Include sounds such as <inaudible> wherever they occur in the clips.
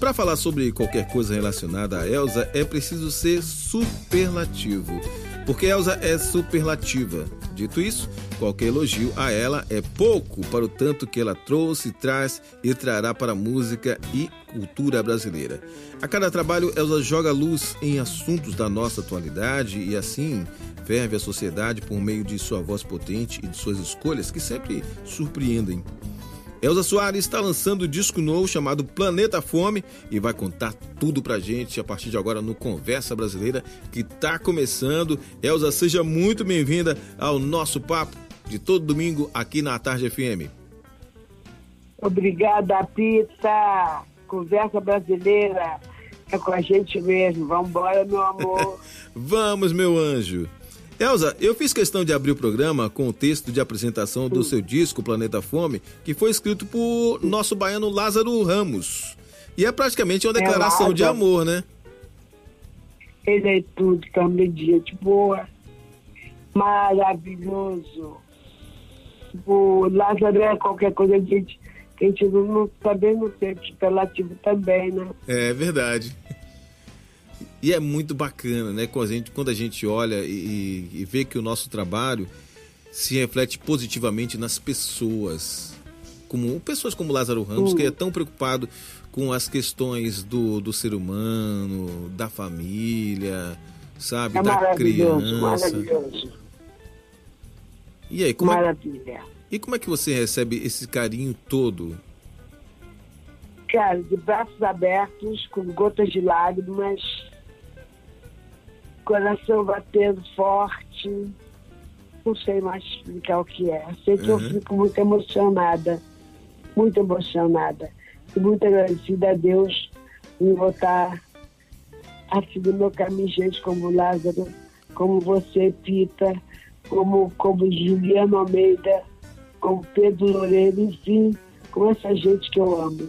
para falar sobre qualquer coisa relacionada a Elsa, é preciso ser superlativo. Porque Elsa é superlativa. Dito isso, qualquer elogio a ela é pouco para o tanto que ela trouxe, traz e trará para a música e cultura brasileira. A cada trabalho, Elsa joga luz em assuntos da nossa atualidade e assim ferve a sociedade por meio de sua voz potente e de suas escolhas que sempre surpreendem. Elza Soares está lançando um disco novo chamado Planeta Fome e vai contar tudo pra gente a partir de agora no Conversa Brasileira que está começando. Elza, seja muito bem-vinda ao nosso papo de todo domingo aqui na Tarde FM. Obrigada, Pita. Conversa Brasileira é com a gente mesmo. Vamos embora, meu amor. <laughs> Vamos, meu anjo. Elza, eu fiz questão de abrir o programa com o texto de apresentação do seu disco Planeta Fome, que foi escrito por nosso baiano Lázaro Ramos. E é praticamente uma é declaração é de amor, né? Ele é tudo, também dia de boa, maravilhoso. O Lázaro é qualquer coisa, a gente, a gente não também não ser superlativo também, né? É verdade. E é muito bacana, né? Quando a gente, quando a gente olha e, e vê que o nosso trabalho se reflete positivamente nas pessoas. Como, pessoas como Lázaro Ramos, que é tão preocupado com as questões do, do ser humano, da família, sabe? É da criança. Maravilhoso. E aí, como Maravilha. É, e como é que você recebe esse carinho todo? Cara, de braços abertos, com gotas de lágrimas, coração batendo forte. Não sei mais explicar o que é. Sei que uhum. eu fico muito emocionada, muito emocionada. E muito agradecida a Deus em voltar a seguir meu caminho, gente como Lázaro, como você, Pita, como, como Juliano Almeida, como Pedro Loureiro, enfim, com essa gente que eu amo.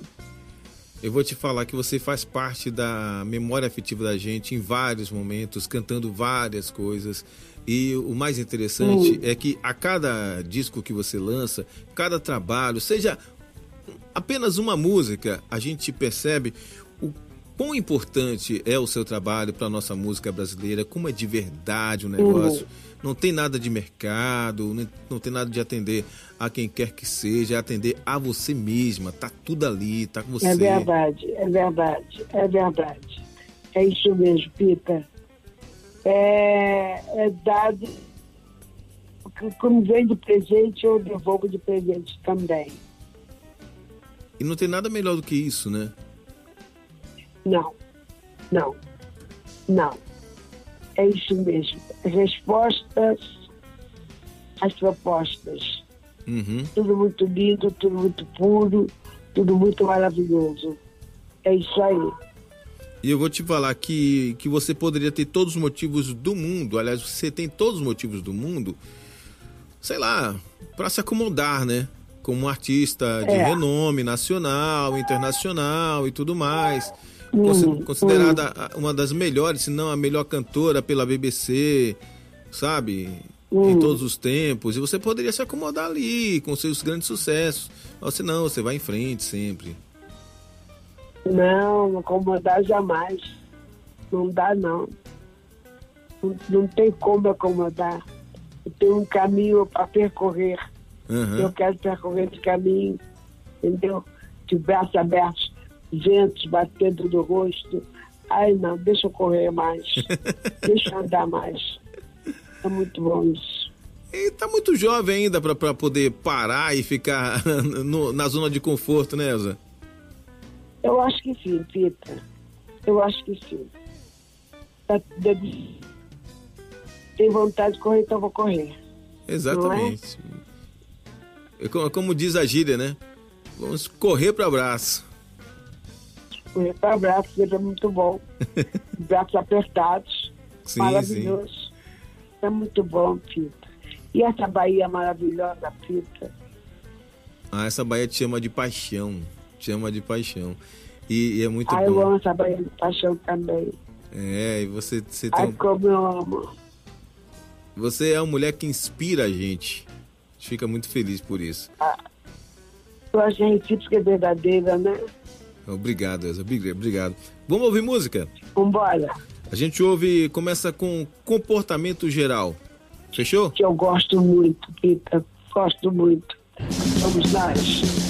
Eu vou te falar que você faz parte da memória afetiva da gente em vários momentos, cantando várias coisas. E o mais interessante é que a cada disco que você lança, cada trabalho, seja apenas uma música, a gente percebe o quão importante é o seu trabalho para a nossa música brasileira, como é de verdade o negócio. Uhum não tem nada de mercado, não tem nada de atender a quem quer que seja, é atender a você mesma, tá tudo ali, tá com você. É verdade, é verdade, é verdade. É isso mesmo, Pita. É, é dado, como vem de presente, eu devolvo de presente também. E não tem nada melhor do que isso, né? Não, não, não. É isso mesmo. Respostas às propostas. Uhum. Tudo muito lindo, tudo muito puro, tudo muito maravilhoso. É isso aí. E eu vou te falar que, que você poderia ter todos os motivos do mundo, aliás, você tem todos os motivos do mundo, sei lá, para se acomodar, né? Como um artista de é. renome nacional, internacional e tudo mais. Uhum, considerada uhum. uma das melhores, se não a melhor cantora pela BBC, sabe? Em todos os tempos. E você poderia se acomodar ali com seus grandes sucessos. Ou se não, você vai em frente sempre. Não, acomodar jamais. Não dá, não. Não, não tem como acomodar. Eu tenho um caminho para percorrer. Uhum. Eu quero percorrer esse caminho, entendeu? De braços abertos ventos batendo no rosto. Ai, não, deixa eu correr mais. <laughs> deixa eu andar mais. É muito bom isso. E tá muito jovem ainda para poder parar e ficar <laughs> no, na zona de conforto, né, Elza? Eu acho que sim, Pita. Eu acho que sim. Tá, tem vontade de correr, então vou correr. Exatamente. É? Como diz a gíria, né? Vamos correr para abraço para abraço, seja muito bom. <laughs> Braços apertados, sim, maravilhoso. Sim. É muito bom, Pita. E essa Bahia maravilhosa, Pita? Ah, essa Bahia te chama de paixão. Te chama de paixão. E, e é muito ah, bom. eu amo essa Bahia de paixão também. É, e você, você tem. Ai, como eu amo. Você é uma mulher que inspira a gente. A gente fica muito feliz por isso. Ah, eu acho que a recíproca é verdadeira, né? Obrigado, Elza. Obrigado. Vamos ouvir música? Vambora. A gente ouve, começa com comportamento geral. Fechou? Que eu gosto muito, Pita. Gosto muito. Vamos nós.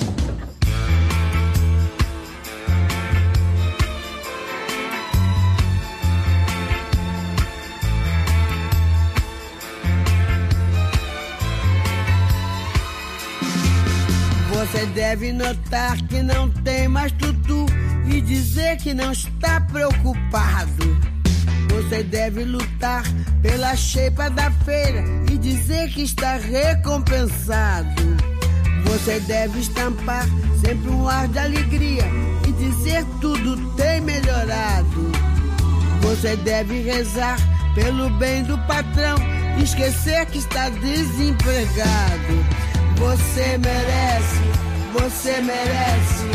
Você deve notar que não tem mais tutu e dizer que não está preocupado. Você deve lutar pela cheipa da feira e dizer que está recompensado. Você deve estampar sempre um ar de alegria e dizer tudo tem melhorado. Você deve rezar pelo bem do patrão e esquecer que está desempregado. Você merece, você merece.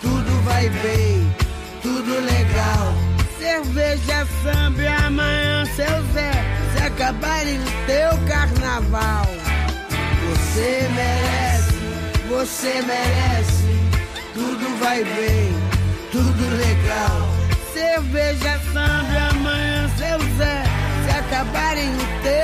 Tudo vai bem, tudo legal. Cerveja, samba amanhã, seu Zé. Se acabarem o teu carnaval. Você merece, você merece. Tudo vai bem, tudo legal. Cerveja, samba amanhã, seu Zé. Se acabarem o teu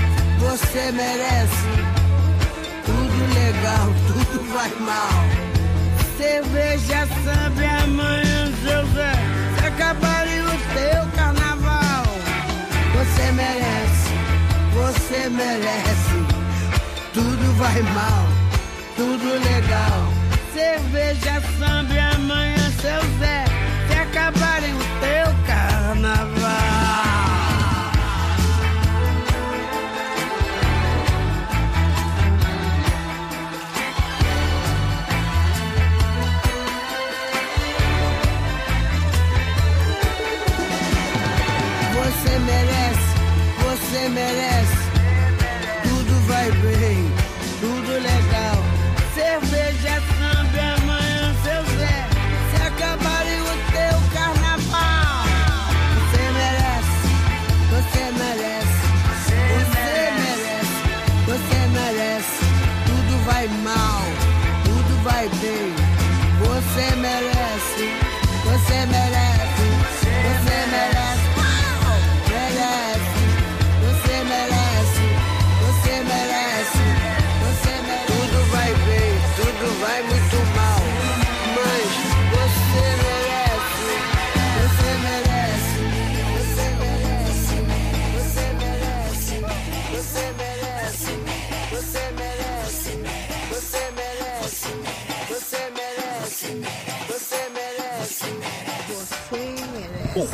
você merece tudo legal, <laughs> tudo vai mal. Cerveja, samba amanhã, José, se acabarem o teu carnaval. Você merece, você merece, tudo vai mal, tudo legal. Cerveja, samba amanhã, seu Zé, se acabarem o teu carnaval.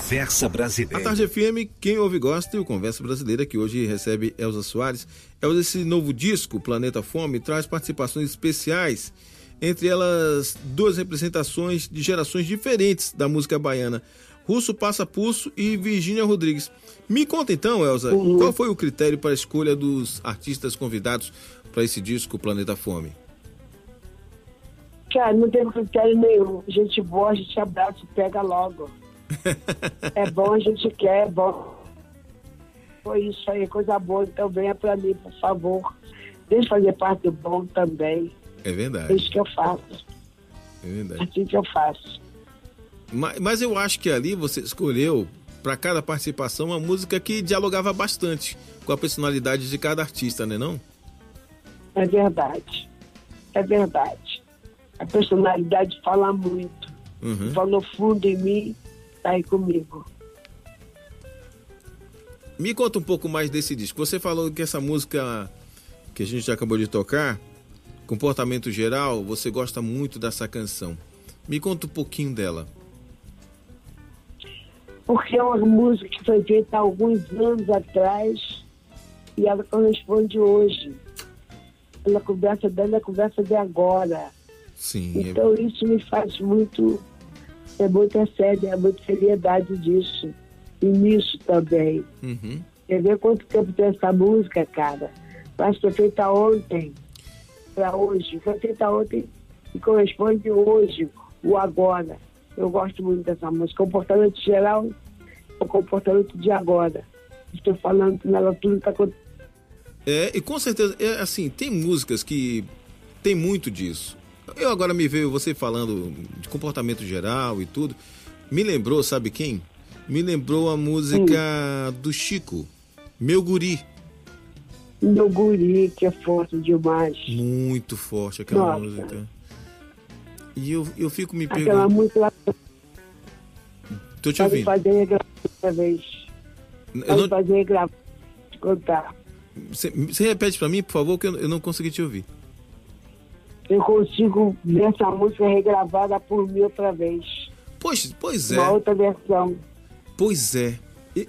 Conversa Brasileira. A Tarde FM, quem ouve gosta e o Conversa Brasileira, que hoje recebe Elza Soares. Elza, esse novo disco, Planeta Fome, traz participações especiais, entre elas duas representações de gerações diferentes da música baiana. Russo Passa Pulso e Virgínia Rodrigues. Me conta então, Elza, uhum. qual foi o critério para a escolha dos artistas convidados para esse disco Planeta Fome? Cara, não teve critério nenhum. Gente boa, a gente abraça e pega logo é bom, a gente quer, é bom. Foi isso aí, coisa boa. Então venha para mim, por favor. Deixa fazer parte do bom também. É verdade. É isso que eu faço. É verdade. Assim que eu faço. Mas, mas eu acho que ali você escolheu para cada participação uma música que dialogava bastante com a personalidade de cada artista, né não? É verdade. É verdade. A personalidade fala muito. Uhum. Falou fundo em mim Aí comigo. Me conta um pouco mais desse disco. Você falou que essa música que a gente já acabou de tocar, Comportamento Geral, você gosta muito dessa canção. Me conta um pouquinho dela. Porque é uma música que foi feita há alguns anos atrás e ela corresponde hoje. Ela conversa dela, a conversa de agora. Sim. Então é... isso me faz muito, é muita séria, é muita seriedade disso. E nisso também. Uhum. Quer ver quanto tempo tem essa música, cara? Que foi feita ontem, para hoje. Foi feita ontem e corresponde hoje, o agora. Eu gosto muito dessa música. Comportamento geral, o comportamento de agora. Estou falando que nela tudo está acontecendo. É, e com certeza, é, assim, tem músicas que tem muito disso. Eu agora me veio você falando de comportamento geral e tudo. Me lembrou, sabe quem? Me lembrou a música Sim. do Chico, Meu Guri. Meu Guri, que é forte demais. Muito forte aquela Nossa. música. E eu, eu fico me perguntando. Aquela música. Tô te ouvindo. Fazer gravar outra vez. Pode não... fazer gravar. Contar. Você, você repete para mim, por favor, que eu, eu não consegui te ouvir. Eu consigo ver essa música regravada por mim outra vez. Pois, pois é. Uma outra versão. Pois é.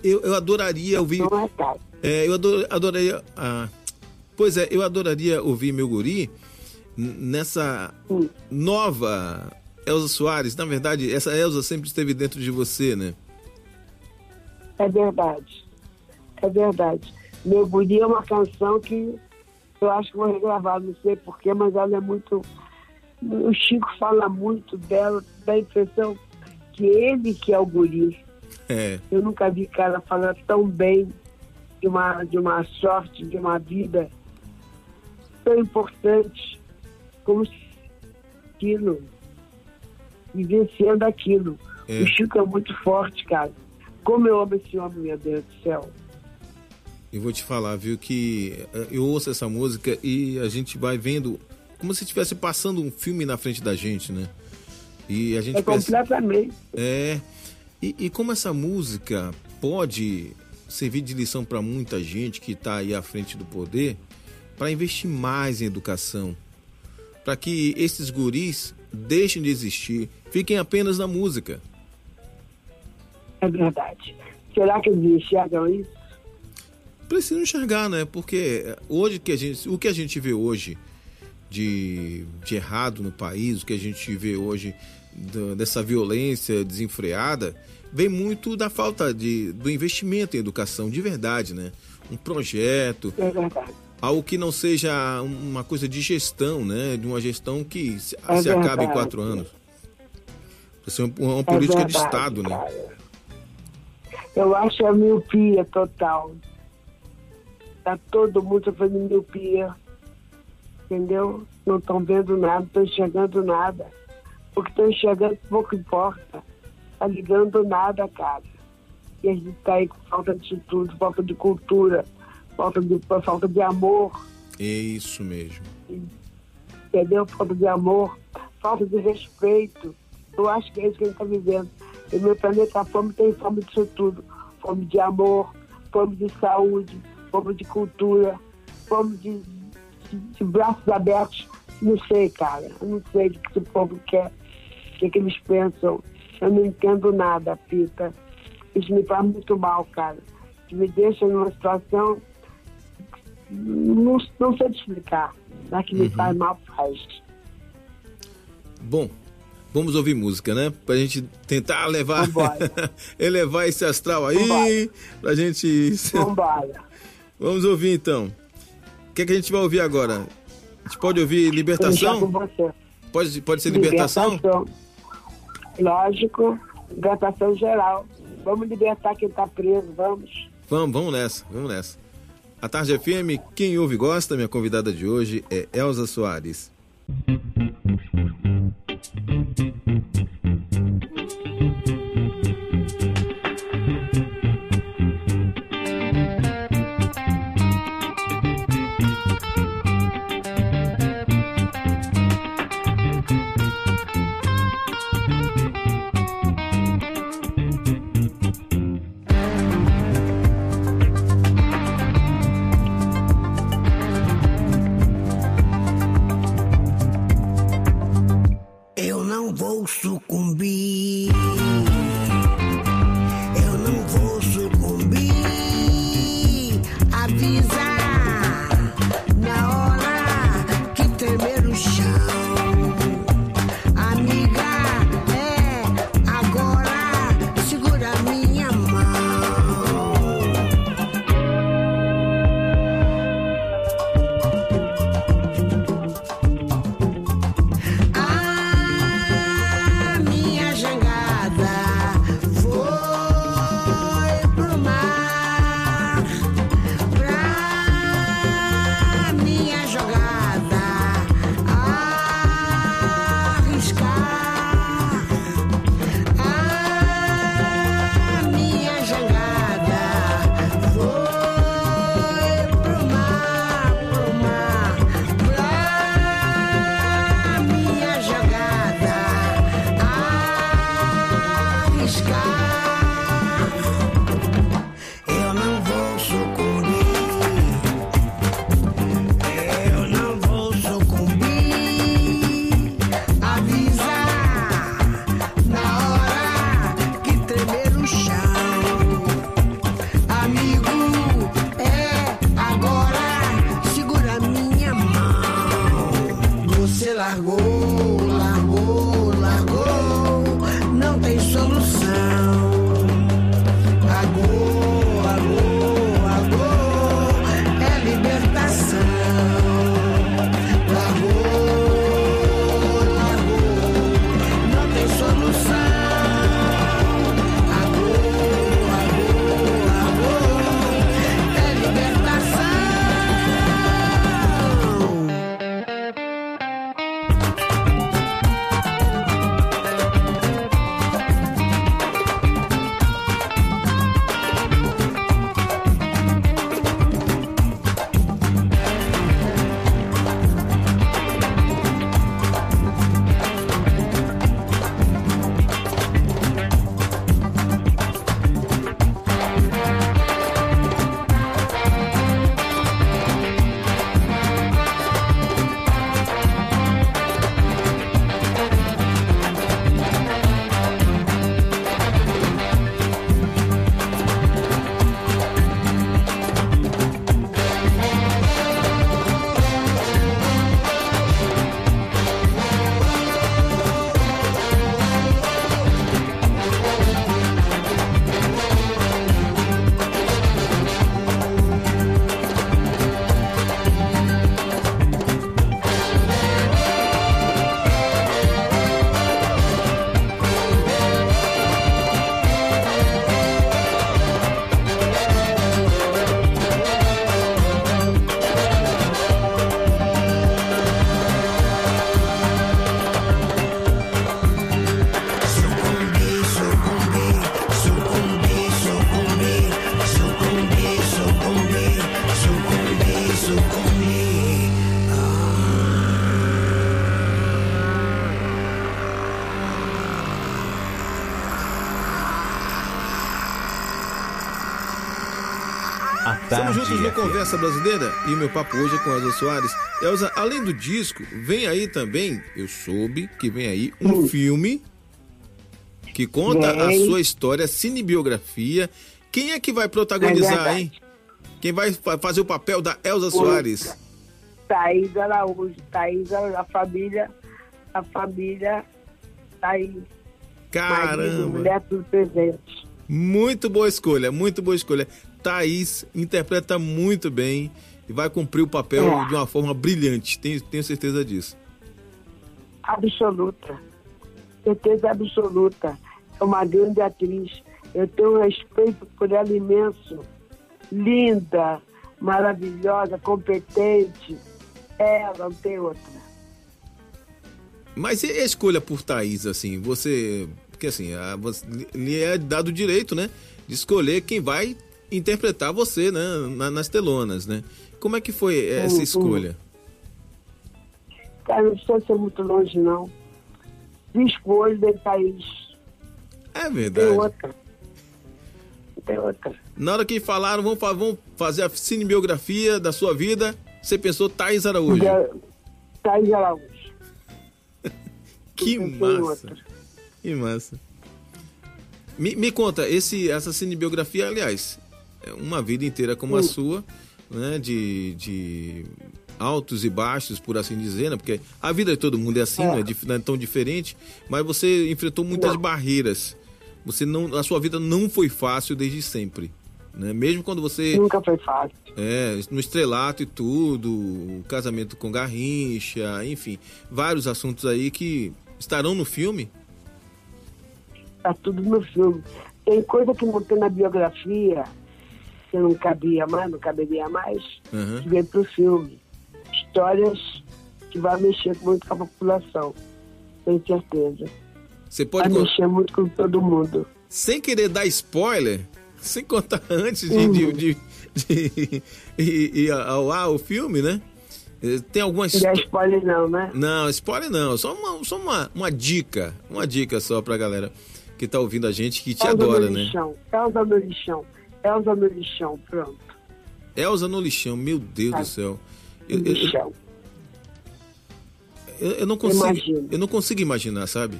Eu, eu adoraria ouvir. Não é caro. É, eu ador, adoraria. Ah, pois é, eu adoraria ouvir meu guri nessa hum. nova Elza Soares. Na verdade, essa Elza sempre esteve dentro de você, né? É verdade. É verdade. Meu guri é uma canção que eu acho que vou regravar, não sei porquê, mas ela é muito. O Chico fala muito dela, dá a impressão que ele que é o guri. É. Eu nunca vi cara falar tão bem de uma, de uma sorte, de uma vida tão importante como aquilo, vivenciando aquilo. É. O Chico é muito forte, cara. Como eu amo esse homem, meu Deus do céu. Eu vou te falar, viu, que eh, eu ouço essa música e a gente vai vendo como se estivesse passando um filme na frente da gente, né? E a gente é pensa, completamente. É. E, e como essa música pode servir de lição para muita gente que está aí à frente do poder para investir mais em educação, para que esses guris deixem de existir, fiquem apenas na música. É verdade. Será que eles enxergam isso? Precisam enxergar, né? Porque hoje que a gente, o que a gente vê hoje de, de errado no país, o que a gente vê hoje do, dessa violência desenfreada, vem muito da falta de, do investimento em educação de verdade, né? Um projeto. É verdade. Algo que não seja uma coisa de gestão, né? De uma gestão que se, é se acabe em quatro anos. Isso é uma, uma política é verdade, de Estado, né? cara. né? Eu acho a miopia total. Tá todo mundo fazendo miopia. Entendeu? Não estão vendo nada, estão enxergando nada. Porque estão enxergando pouco importa tá ligando nada, cara. E a gente tá aí com falta de tudo, falta de cultura, falta de, falta de amor. É isso mesmo. Entendeu? Falta de amor, falta de respeito. Eu acho que é isso que a gente está vivendo. E meu planeta fome tem fome disso tudo. Fome de amor, fome de saúde, fome de cultura, fome de, de, de braços abertos. Não sei, cara. Eu não sei o que esse povo quer, o que, que eles pensam. Eu não entendo nada, Pita. Isso me faz muito mal, cara. Me deixa numa situação. Não, não sei te explicar. Mas que me uhum. faz mal, faz. Bom, vamos ouvir música, né? Pra gente tentar levar. <laughs> elevar esse astral aí. Vambora. Pra gente. Vambora. Vamos ouvir então. O que, é que a gente vai ouvir agora? A gente pode ouvir libertação? Pode, pode ser libertação? libertação. Lógico, libertação geral. Vamos libertar quem está preso, vamos. Vamos, vamos nessa, vamos nessa. A Tarde FM, quem ouve gosta, minha convidada de hoje é Elza Soares. Conversa Brasileira e o meu papo hoje é com Elza Soares. Elza, além do disco, vem aí também, eu soube que vem aí um filme que conta a sua história, cinebiografia. Quem é que vai protagonizar, verdade. hein? Quem vai fa- fazer o papel da Elza Soares? Thaís Araújo, Thaís a família, a família Thaís. Marido, Caramba! mulher tudo presente. Muito boa escolha, muito boa escolha. Thaís interpreta muito bem e vai cumprir o papel É. de uma forma brilhante, tenho, tenho certeza disso. Absoluta. Certeza absoluta. É uma grande atriz. Eu tenho um respeito por ela imenso. Linda, maravilhosa, competente. Ela não tem outra. Mas e a escolha por Thaís, assim, você. Porque assim, a, você, lhe é dado o direito, né? De escolher quem vai interpretar você, né? na- nas telonas, né? Como é que foi essa Uhum. escolha? Cara, não precisa ser muito longe, não. Escolha de Thaís. É Tem verdade. outra. Tem outra. Na hora que falaram, vamos, vamos fazer a cinebiografia da sua vida, você pensou Thaís Araújo. Da- Thaís Araújo. <laughs> Que tem massa. que massa. Me, me conta, esse, essa cinebiografia, aliás, é uma vida inteira como a sua, né? De, de altos e baixos, por assim dizer, né? Porque a vida de todo mundo é assim, é. Não, é, não, é, tão diferente, mas você enfrentou muitas não. barreiras. Você não, a sua vida não foi fácil desde sempre. Né? Mesmo quando você. Nunca foi fácil. É, no estrelato e tudo, o casamento com Garrincha, enfim, vários assuntos aí que estarão no filme. Tá tudo no filme. Tem coisa que não tem na biografia, que não cabia mais, não caberia mais, uhum. que veio pro filme. Histórias que vai mexer muito com a população, tenho certeza. Você pode vai mexer muito com todo mundo. Sem querer dar spoiler, <laughs> sem contar antes de, uhum. de, de, de, ir ao ar o filme, né? Eh, tem algumas. Não é spoiler, não, né? Não, spoiler não. Só uma, só uma, uma dica. Uma dica só pra galera que tá ouvindo a gente, que te Elza adora, né? Lixão. Elza no lixão. Elza no lixão, pronto. Elza no lixão, meu Deus do céu. Eu, lixão. Eu, eu, não consigo, eu não consigo imaginar, sabe?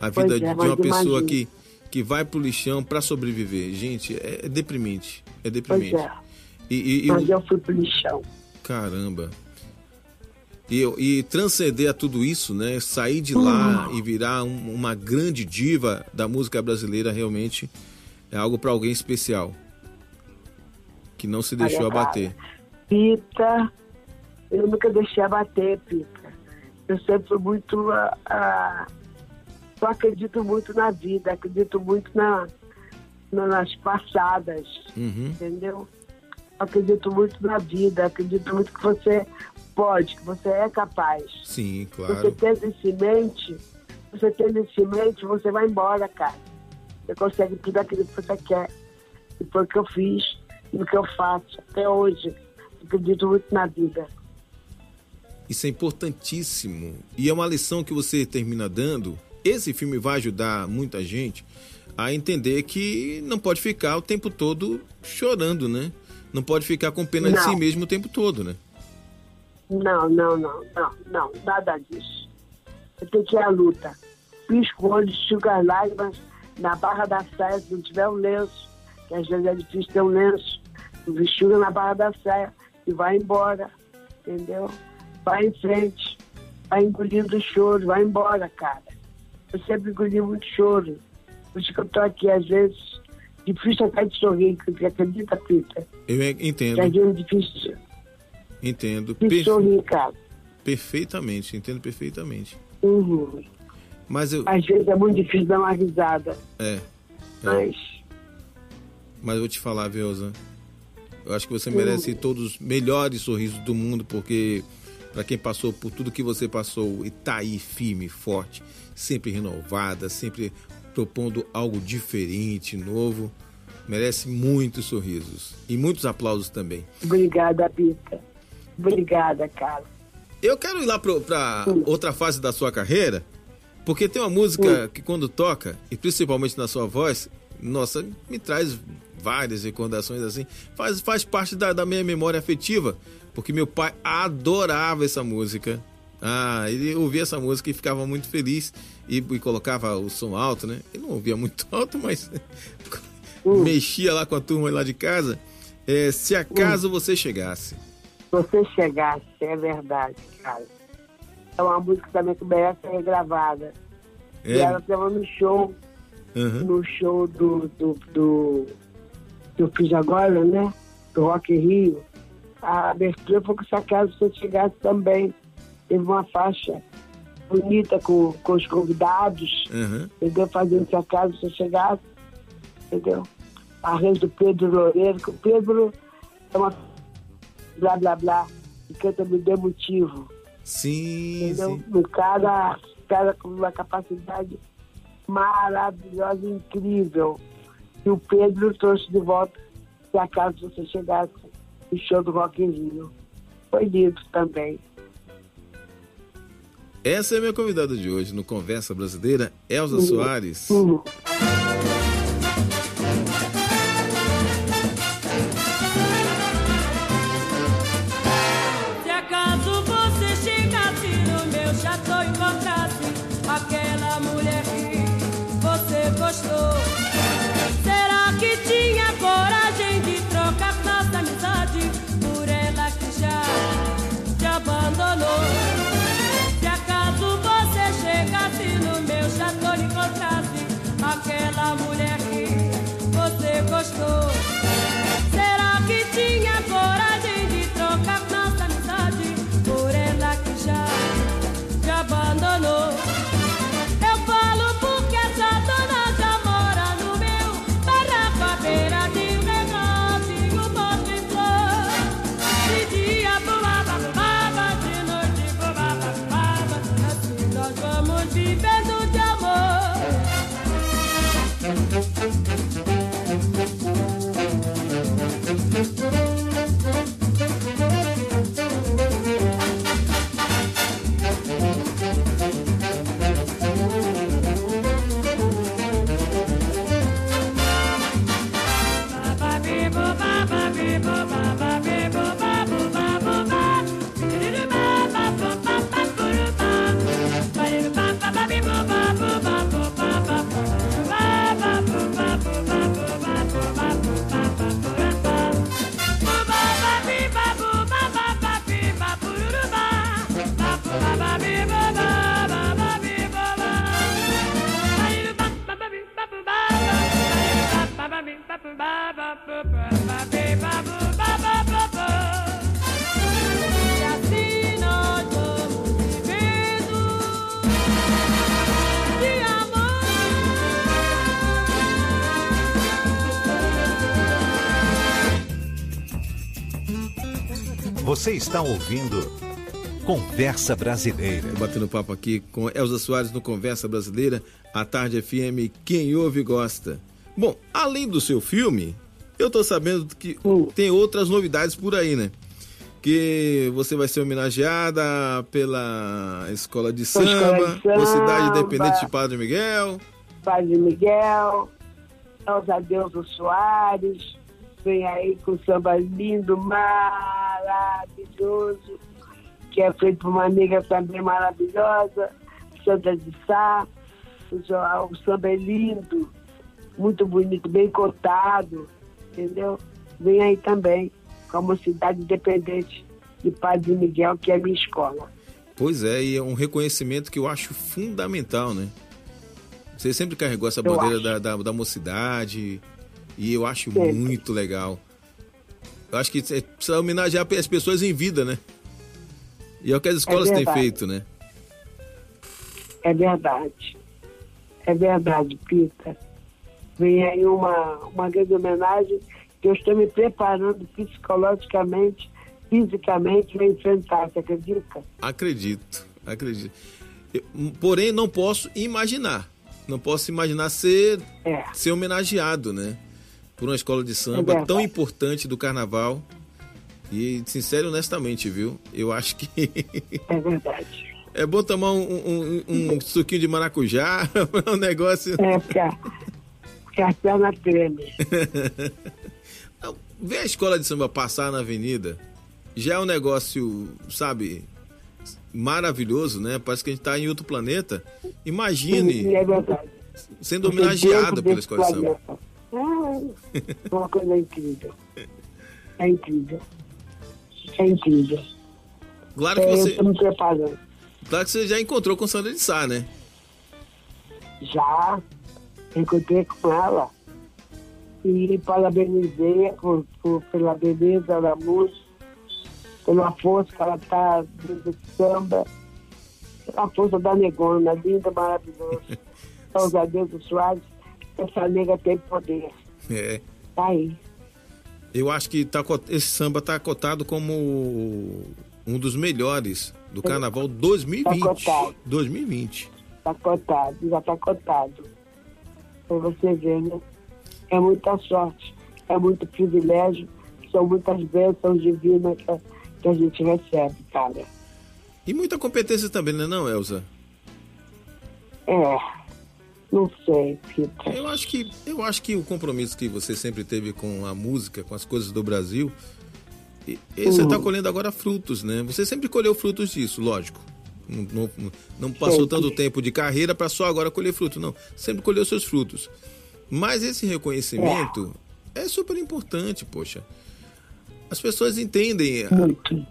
A vida é, de uma pessoa que que vai pro lixão para sobreviver. Gente, é, é, deprimente. É deprimente. É. E, e, Mas eu, eu fui pro lixão. Caramba. E, e transcender a tudo isso, né? Sair de lá uhum. e virar um, uma grande diva da música brasileira realmente é algo para alguém especial. Que não se deixou Olha, abater. Pita, eu nunca deixei abater, Pita. Eu sempre fui muito a, a eu acredito muito na vida, acredito muito na, na nas passadas, uhum. entendeu? Acredito muito na vida, acredito muito que você pode, que você é capaz. Sim, claro. Você tendo isso em mente, você tendo isso em mente, você vai embora, cara. Você consegue tudo aquilo que você quer. E foi o que eu fiz, e o que eu faço até hoje. Acredito muito na vida. Isso é importantíssimo. E é uma lição que você termina dando esse filme vai ajudar muita gente a entender que não pode ficar o tempo todo chorando, né? Não pode ficar com pena não. de si mesmo o tempo todo, né? Não, não, não, não, não, nada disso. Você tem que ir à luta. Pisco o olho, enxuga as lágrimas na barra da saia, se não tiver um lenço, que às vezes é difícil ter um lenço, enxuga na barra da saia e vai embora, entendeu? Vai em frente, vai engolindo o choro, vai embora, cara eu sempre engoli muito choro. Por isso que eu tô aqui, às vezes, difícil até de sorrir, porque acredita, Pita? Eu entendo. Às vezes é difícil. Entendo. Difícil Perfe... sorrir, cara. Perfeitamente, entendo perfeitamente. Uhum. Mas eu... Às vezes é muito difícil dar uma risada. É. é. Mas... Mas eu vou te falar, Velza. Eu acho que você merece todos os melhores sorrisos do mundo, porque para quem passou por tudo que você passou e tá aí firme, forte, sempre renovada, sempre propondo algo diferente, novo, merece muitos sorrisos e muitos aplausos também. Obrigada, Bita. Obrigada, cara. Eu quero ir lá para outra fase da sua carreira, porque tem uma música que quando toca, e principalmente na sua voz, nossa, me traz várias recordações assim, faz, faz parte da, da minha memória afetiva porque meu pai adorava essa música. Ah, ele ouvia essa música e ficava muito feliz e, e colocava o som alto, né? Ele não ouvia muito <laughs> alto, mas uh. mexia lá com a turma lá de casa. É, se acaso uh. você chegasse. Você chegasse, é verdade, cara. É uma música também que merece ser regravada. É. E ela estava no show, uhum. no show do, do, do, que eu fiz agora, né? Do Rock Rio a abertura foi que se acaso você chegasse também. Teve uma faixa bonita com, com os convidados, uhum. entendeu? Fazendo se acaso você chegasse, entendeu? A rede do Pedro Loureiro, que o Pedro é uma blá blá blá, e canta Me Dê Motivo. Sim, entendeu? sim. Cara, cara com uma capacidade maravilhosa, incrível. E o Pedro trouxe de volta, se acaso você chegasse o show do Rock in Rio. Foi lindo também. Essa é a minha convidada de hoje no Conversa Brasileira, Elza uhum. Soares. Uhum. Você está ouvindo Conversa Brasileira. Tô batendo papo aqui com Elza Soares no Conversa Brasileira, a Tarde FM, quem ouve gosta. Bom, além do seu filme, eu tô sabendo que Hum. tem outras novidades por aí, né? Que você vai ser homenageada pela Escola de Escola Samba, de Samba. Mocidade Independente de Padre Miguel. Padre Miguel, Elza Deuso Soares, vem aí com samba lindo, maravilhoso, que é feito por uma amiga também maravilhosa, Sandra de Sá. O, samba é lindo, muito bonito, bem cotado, entendeu? Vem aí também com a Mocidade Independente de Padre Miguel, que é a minha escola. Pois é, e é um reconhecimento que eu acho fundamental, né? Você sempre carregou essa bandeira da, da, da mocidade e eu acho Sempre. muito legal. Eu acho que você precisa homenagear as pessoas em vida, né? E é o que as escolas têm verdade. feito, né? É verdade. É verdade, Pita. Vem aí uma, uma grande homenagem que eu estou me preparando psicologicamente, fisicamente para enfrentar, você acredita? Acredito, acredito. Eu- porém, não posso imaginar. Não posso imaginar ser, É, ser homenageado, né? Por uma escola de samba tão importante do carnaval. E, sincero e honestamente, viu? Eu acho que <laughs> é verdade. É bom tomar um, um- um suquinho de maracujá, <laughs> um negócio. É, porque a, porque a perna treme. <laughs> Não, Ver a escola de samba passar na avenida já é um negócio, sabe, maravilhoso, né? Parece que a gente tá em outro planeta. Imagine é verdade. sendo homenageada pela escola de samba. É uma coisa incrível. É incrível. É incrível. Claro que É, eu você, me preparando. claro que você já encontrou com Sandra de Sá, né? Já encontrei com ela e parabenizei por, por, pela beleza da música, pela força que ela está do samba, pela força da negona, linda, maravilhosa. <laughs> Aos adeus do Soares, essa nega tem poder. É. Tá aí. Eu acho que tá, esse samba tá cotado como um dos melhores do Carnaval 2020. Tá cotado. 2020. Tá cotado, já tá cotado. Pra você ver, né? É muita sorte, é muito privilégio, são muitas bênçãos divinas que, que a gente recebe, cara. E muita competência também, né, não, Elza? É, não sei, Pita. Eu acho que eu acho que o compromisso que você sempre teve com a música, com as coisas do Brasil, e, e você Uhum. está colhendo agora frutos, né? Você sempre colheu frutos disso, lógico. Não, não- não passou tanto tempo de carreira para só agora colher frutos, não. Sempre colheu seus frutos. Mas esse reconhecimento é, super importante, poxa. As pessoas entendem a- Muito.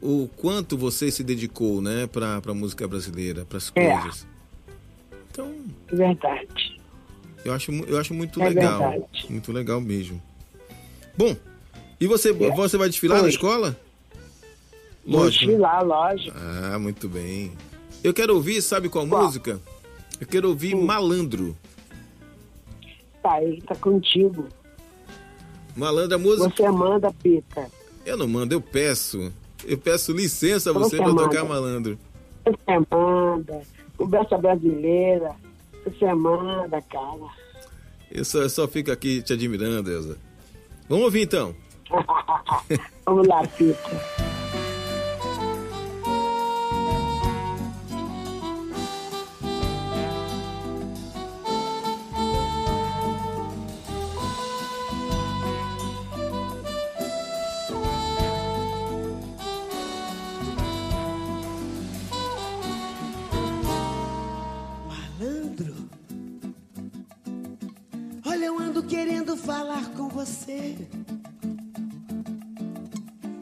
o, o quanto você se dedicou, né, para a música brasileira, para as É. coisas. É verdade. eu acho, eu acho muito É legal. verdade. Muito legal mesmo. Bom, e você, É. você vai desfilar na escola? Lógico. desfilar, lógico. Ah, muito bem. Eu quero ouvir, sabe qual Qual? música? Eu quero ouvir Malandro. Tá aí, tá contigo. Malandro, a música. Você manda, Pita. Eu não mando, eu peço. Eu peço licença a você Você para tocar Malandro. Você manda. Conversa brasileira. Você manda, cara. Eu só, eu só fico aqui te admirando, Elza. Vamos ouvir então. <laughs> Vamos lá, Pita.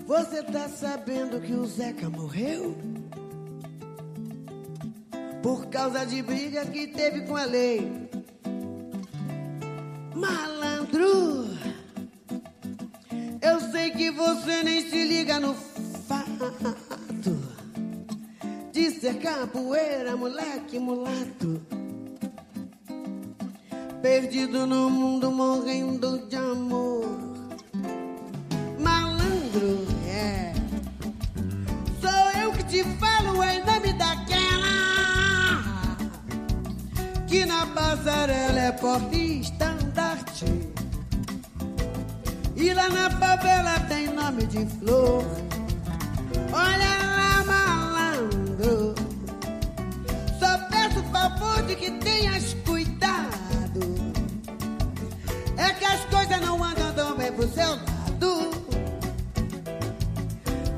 Você tá sabendo que o Zeca morreu? Por causa de briga que teve com a lei. Malandro, eu sei que você nem se liga no fato de ser capoeira, moleque mulato. Perdido no mundo, morrendo de amor. Malandro, é. Sou eu que te falo em nome daquela. Que na passarela é porta estandarte. E lá na favela tem nome de flor. Olha seu.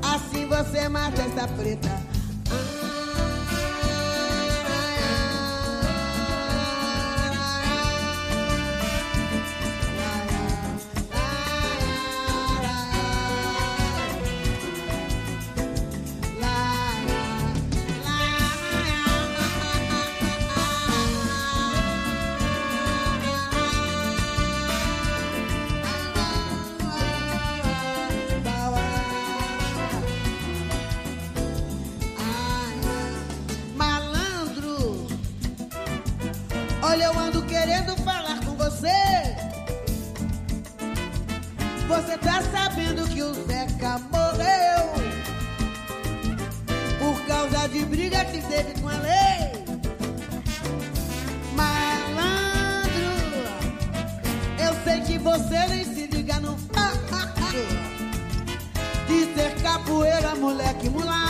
Assim você mata essa preta. Moleque mulato.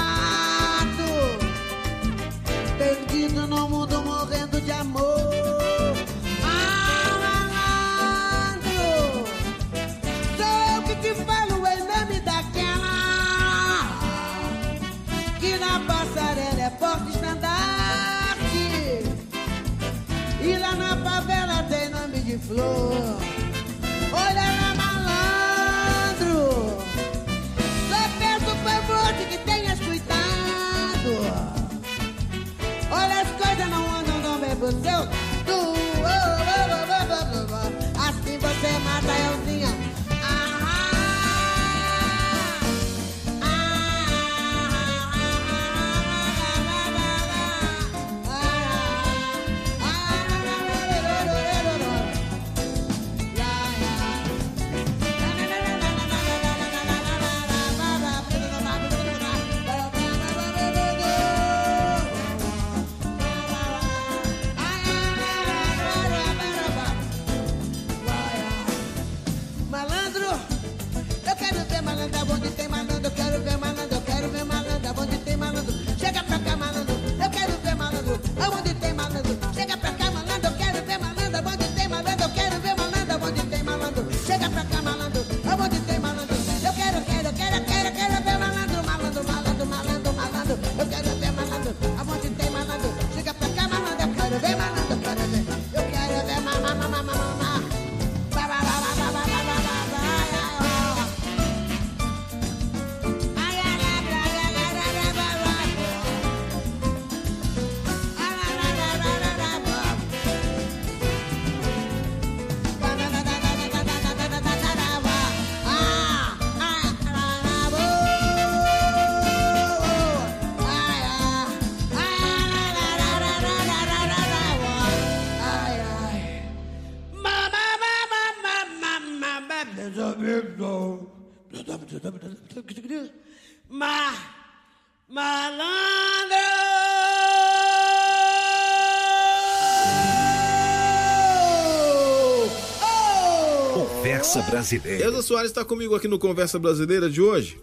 Brasileira. Elza Soares está comigo aqui no Conversa Brasileira de hoje.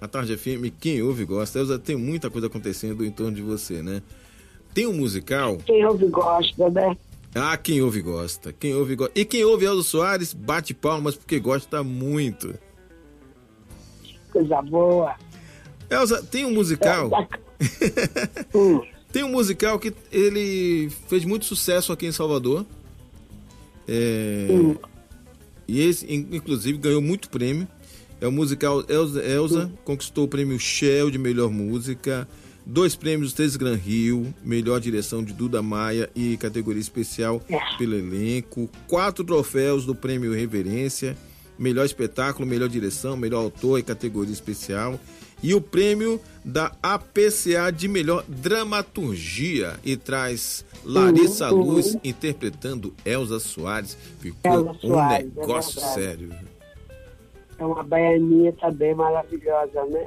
A Tarde FM, quem ouve gosta. Elza, tem muita coisa acontecendo em torno de você, né? Tem um musical. Quem ouve gosta, né? Ah, quem ouve gosta. Quem ouve gosta. E quem ouve Elza Soares bate palmas porque gosta muito. Coisa boa. Elza, tem um musical. <laughs> Hum, Tem um musical que ele fez muito sucesso aqui em Salvador. É, hum. E esse, in- inclusive, ganhou muito prêmio. É o musical Elza, Elza conquistou o prêmio Shell de melhor música, dois prêmios Três Gran Rio, melhor direção de Duda Maia e categoria especial pelo elenco, quatro troféus do prêmio Reverência, melhor espetáculo, melhor direção, melhor autor e categoria especial, e o prêmio da APCA de melhor dramaturgia e traz Larissa Uhum. Luz interpretando Elza Soares. Ficou Elza um Soares, é negócio verdade. sério. É uma baianinha também maravilhosa, né?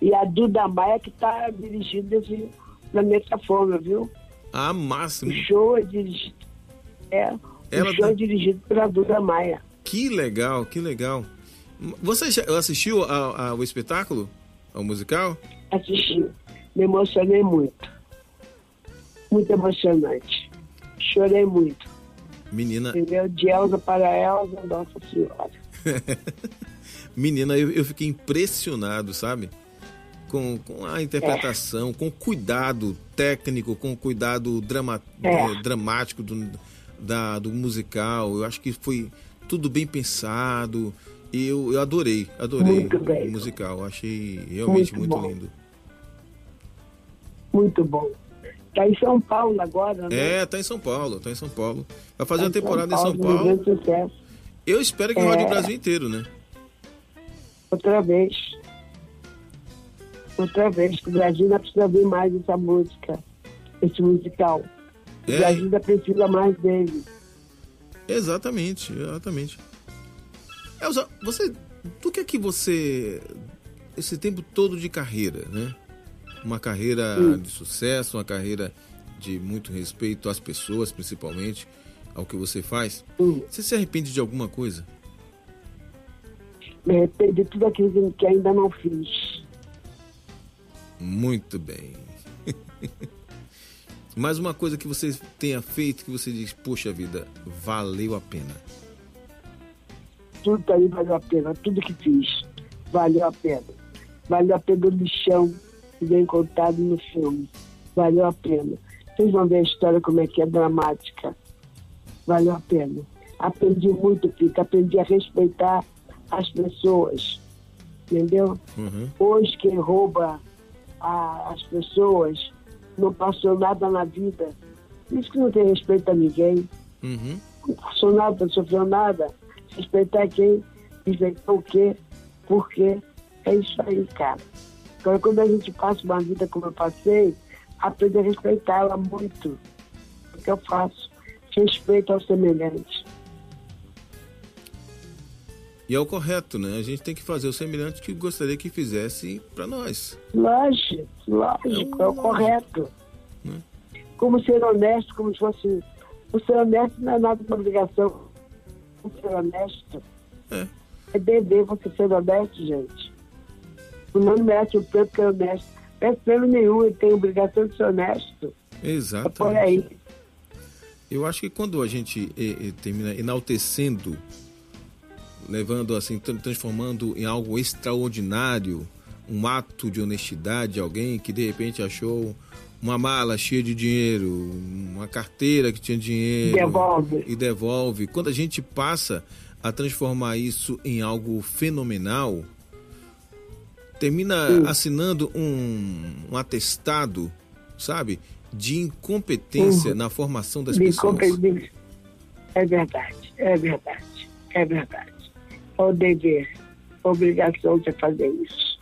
E a Duda Maia que está dirigindo esse Planeta Fome, viu? Ah, máximo. O show é dirigido. É. Ela o show tá... é dirigido pela Duda Maia. Que legal, que legal. Você já assistiu ao, ao espetáculo? Ao musical? Assisti. Me emocionei muito. Muito emocionante. Chorei muito. Menina. Entendeu? De Elza para Elza, Nossa Senhora. <laughs> Menina, eu, eu, fiquei impressionado, sabe? Com, com a interpretação, é. com cuidado técnico, com cuidado drama, é. Eh, dramático do, da, do musical. Eu acho que foi tudo bem pensado. E eu, eu adorei, adorei o musical. Achei realmente muito, muito lindo. Muito bom. Tá em São Paulo agora, né? É, tá em São Paulo, tá em São Paulo. Vai fazer tá uma temporada em São Paulo. Em São Paulo. Eu espero que é... rode o Brasil inteiro, né? Outra vez. Outra vez, que o Brasil ainda precisa ver mais essa música, esse musical. O é... Brasil ainda precisa mais dele. Exatamente, exatamente. Elza, você. Do que é que você. Esse tempo todo de carreira, né? uma carreira Sim. de sucesso, uma carreira de muito respeito às pessoas, principalmente, ao que você faz. Sim. Você se arrepende de alguma coisa? Me arrependo de tudo aquilo que ainda não fiz. Muito bem. <laughs> Mais uma coisa que você tenha feito que você diz, poxa vida, valeu a pena. Tudo aí valeu a pena, tudo que fiz valeu a pena. Valeu a pena o lixão, bem contado no filme. Valeu a pena. Vocês vão ver a história como é que é dramática. Valeu a pena. Aprendi muito, Pica. Aprendi a respeitar as pessoas. Entendeu? Uhum. Hoje quem rouba a, as pessoas não passou nada na vida. Isso que não tem respeito a ninguém. Uhum. Não passou nada, não sofreu nada. Respeitar quem, respeitar o quê, por quê. É isso aí, cara. Então, quando a gente passa uma vida como eu passei, aprende a respeitá-la muito. O que eu faço? Respeito ao semelhante. E é o correto, né? A gente tem que fazer o semelhante que gostaria que fizesse para nós. Lógico, lógico, é, é o correto. Né? Como ser honesto, como se fosse. O ser honesto não é nada de obrigação. O ser honesto é. é dever você ser honesto, gente. Não mete o peso que é honesto. Mete pelo nenhum, ele tem obrigação de ser honesto. Exatamente. É por aí. Eu acho que quando a gente eh, eh, termina enaltecendo, levando assim, transformando em algo extraordinário, um ato de honestidade de alguém que de repente achou uma mala cheia de dinheiro, uma carteira que tinha dinheiro devolve. e devolve. Quando a gente passa a transformar isso em algo fenomenal, termina Sim. assinando um, um, atestado, sabe, de incompetência uhum. na formação das de pessoas. É verdade, é verdade, é verdade. É o dever, a obrigação de fazer isso.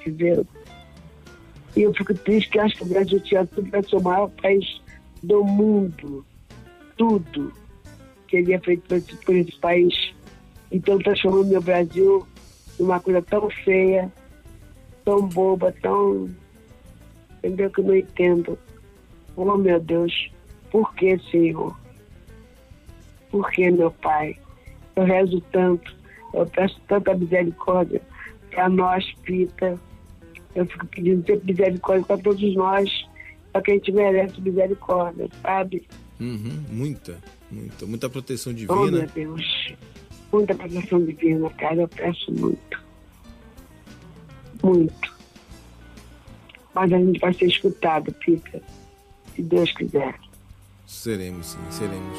Entendeu? E eu fico triste que acho que o Brasil tinha tudo para ser o maior país do mundo. Tudo que ele é feito por esse, por esse país. Então transformando meu Brasil numa coisa tão feia, tão boba, tão. Entendeu? Que eu não entendo. Oh, meu Deus, por que, Senhor? Por que, meu Pai? Eu rezo tanto, eu peço tanta misericórdia para nós, Pita. Eu fico pedindo sempre misericórdia para todos nós, para quem a gente merece misericórdia, sabe? Uhum, muita, muita, muita proteção divina. Oh, meu Deus, muita proteção divina, cara, eu peço muito muito. Mas a gente vai ser escutado, Pica, se Deus quiser. Seremos, sim, seremos.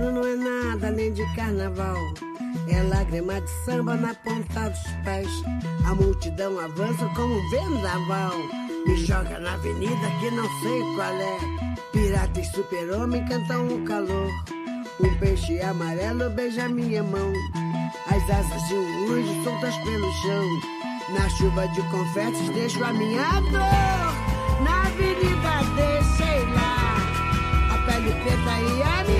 choro não é nada além de carnaval. É lágrima de samba na ponta dos pés. A multidão avança como um vendaval. Me joga na avenida que não sei qual é. Pirata e super-homem cantam o calor. Um peixe amarelo beija minha mão. As asas de um anjo soltas pelo chão. Na chuva de confetes deixo a minha dor. Na avenida deixei lá. A pele preta e a minha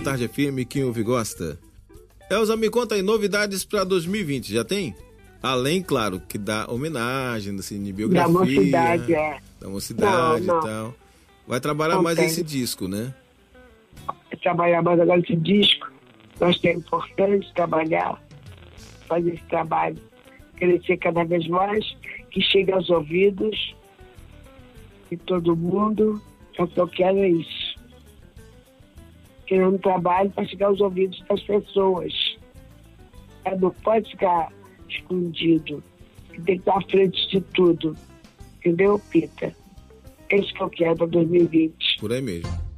FM. Tarde FM, quem ouve gosta. Elza, me conta aí, novidades para 2020, já tem? Além, claro, que dá homenagem, assim, de biografia. Da mocidade, é. Da mocidade Não, não. e tal. Vai trabalhar Não mais tem. esse disco, né? trabalhar mais agora esse disco. Nós que é importante trabalhar, fazer esse trabalho, crescer cada vez mais, que chegue aos ouvidos de todo mundo. O que eu quero é isso. Querendo um trabalho para chegar aos ouvidos das pessoas. É, não pode ficar escondido. Tem que estar à frente de tudo. Entendeu, Pita? É isso que eu quero para 2020. Por aí mesmo.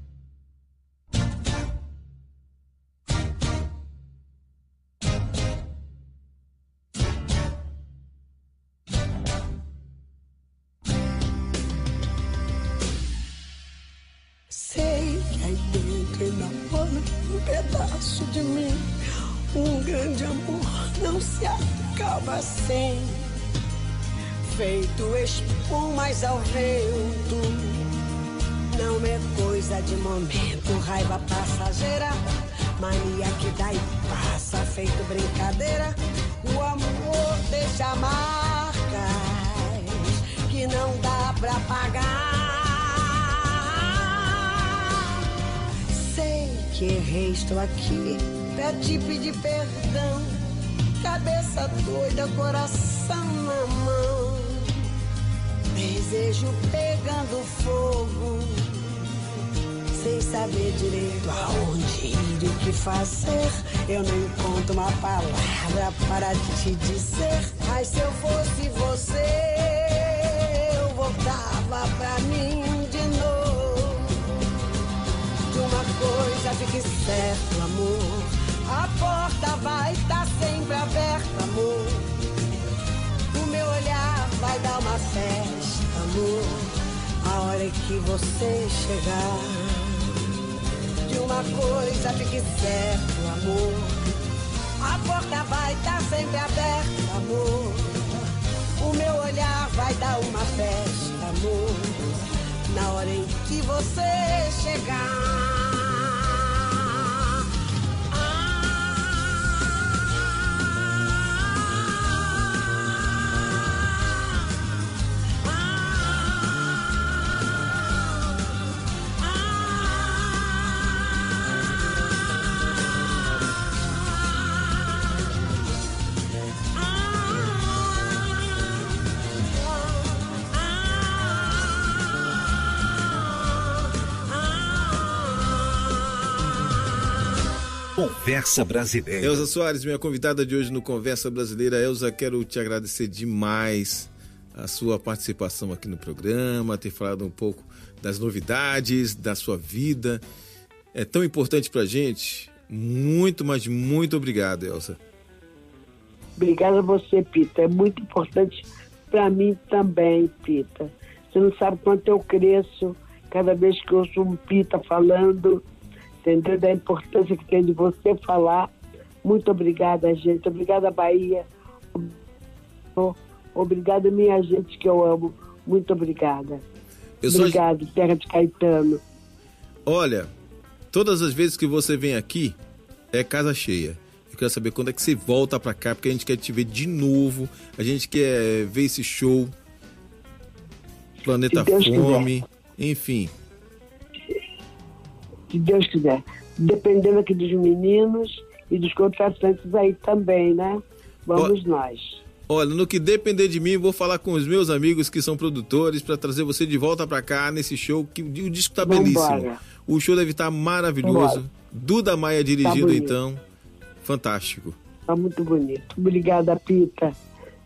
Feito espumas ao vento. Não é coisa de momento, raiva passageira, mania que dá e passa, feito brincadeira. O amor deixa marcas que não dá pra pagar. Sei que errei, estou aqui pra te pedir perdão. Cabeça doida, coração na mão. Desejo pegando fogo. Sem saber direito aonde ir e o que fazer. Eu não encontro uma palavra para te dizer. Mas se eu fosse você, que você chegar. De uma coisa fique certo, amor. A porta vai estar sempre aberta, amor. O meu olhar vai dar uma festa, amor. Na hora em que você chegar. Conversa Brasileira. Elza Soares, minha convidada de hoje no Conversa Brasileira. Elza, quero te agradecer demais a sua participação aqui no programa, ter falado um pouco das novidades, da sua vida. É tão importante pra gente. Muito, mas muito obrigado, Elza. Obrigada a você, Pita. É muito importante para mim também, Pita. Você não sabe quanto eu cresço cada vez que eu ouço um Pita falando, entendeu? Da importância que tem de você falar. Muito obrigada, gente. Obrigada, Bahia. Obrigada, minha gente que eu amo. Muito obrigada. Sou- Obrigado, Terra de Caetano. Olha, todas as vezes que você vem aqui, é casa cheia. Eu quero saber quando é que você volta pra cá, porque a gente quer te ver de novo. A gente quer ver esse show. Planeta Fome. Enfim. Se Deus quiser. Dependendo aqui dos meninos e dos contratantes aí também, né? Vamos nós. Olha, no que depender de mim, vou falar com os meus amigos que são produtores pra trazer você de volta pra cá nesse show que o disco tá Vambora. belíssimo. O show deve estar maravilhoso. Vambora. Duda Maia dirigindo bonito. então. Fantástico. Tá muito bonito. Obrigada, Pita.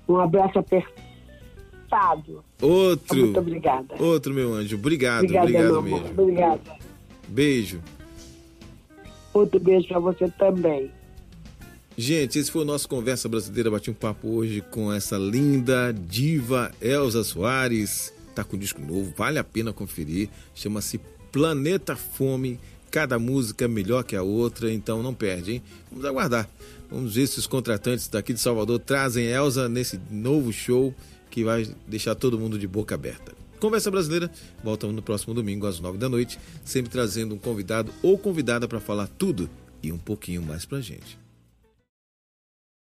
Um abraço apertado. Outro. Muito obrigada. Outro meu anjo. Obrigado, Obrigada, obrigado meu mesmo. Obrigada. Beijo. Outro beijo pra você também. Gente, esse foi o nosso Conversa Brasileira. Bati um papo hoje com essa linda diva Elza Soares. Tá com um disco novo, vale a pena conferir. Chama-se Planeta Fome. Cada música melhor que a outra, então não perde, hein? Vamos aguardar. Vamos ver se os contratantes daqui de Salvador trazem Elza nesse novo show que vai deixar todo mundo de boca aberta. Conversa Brasileira volta no próximo domingo às nove da noite, sempre trazendo um convidado ou convidada para falar tudo e um pouquinho mais pra gente.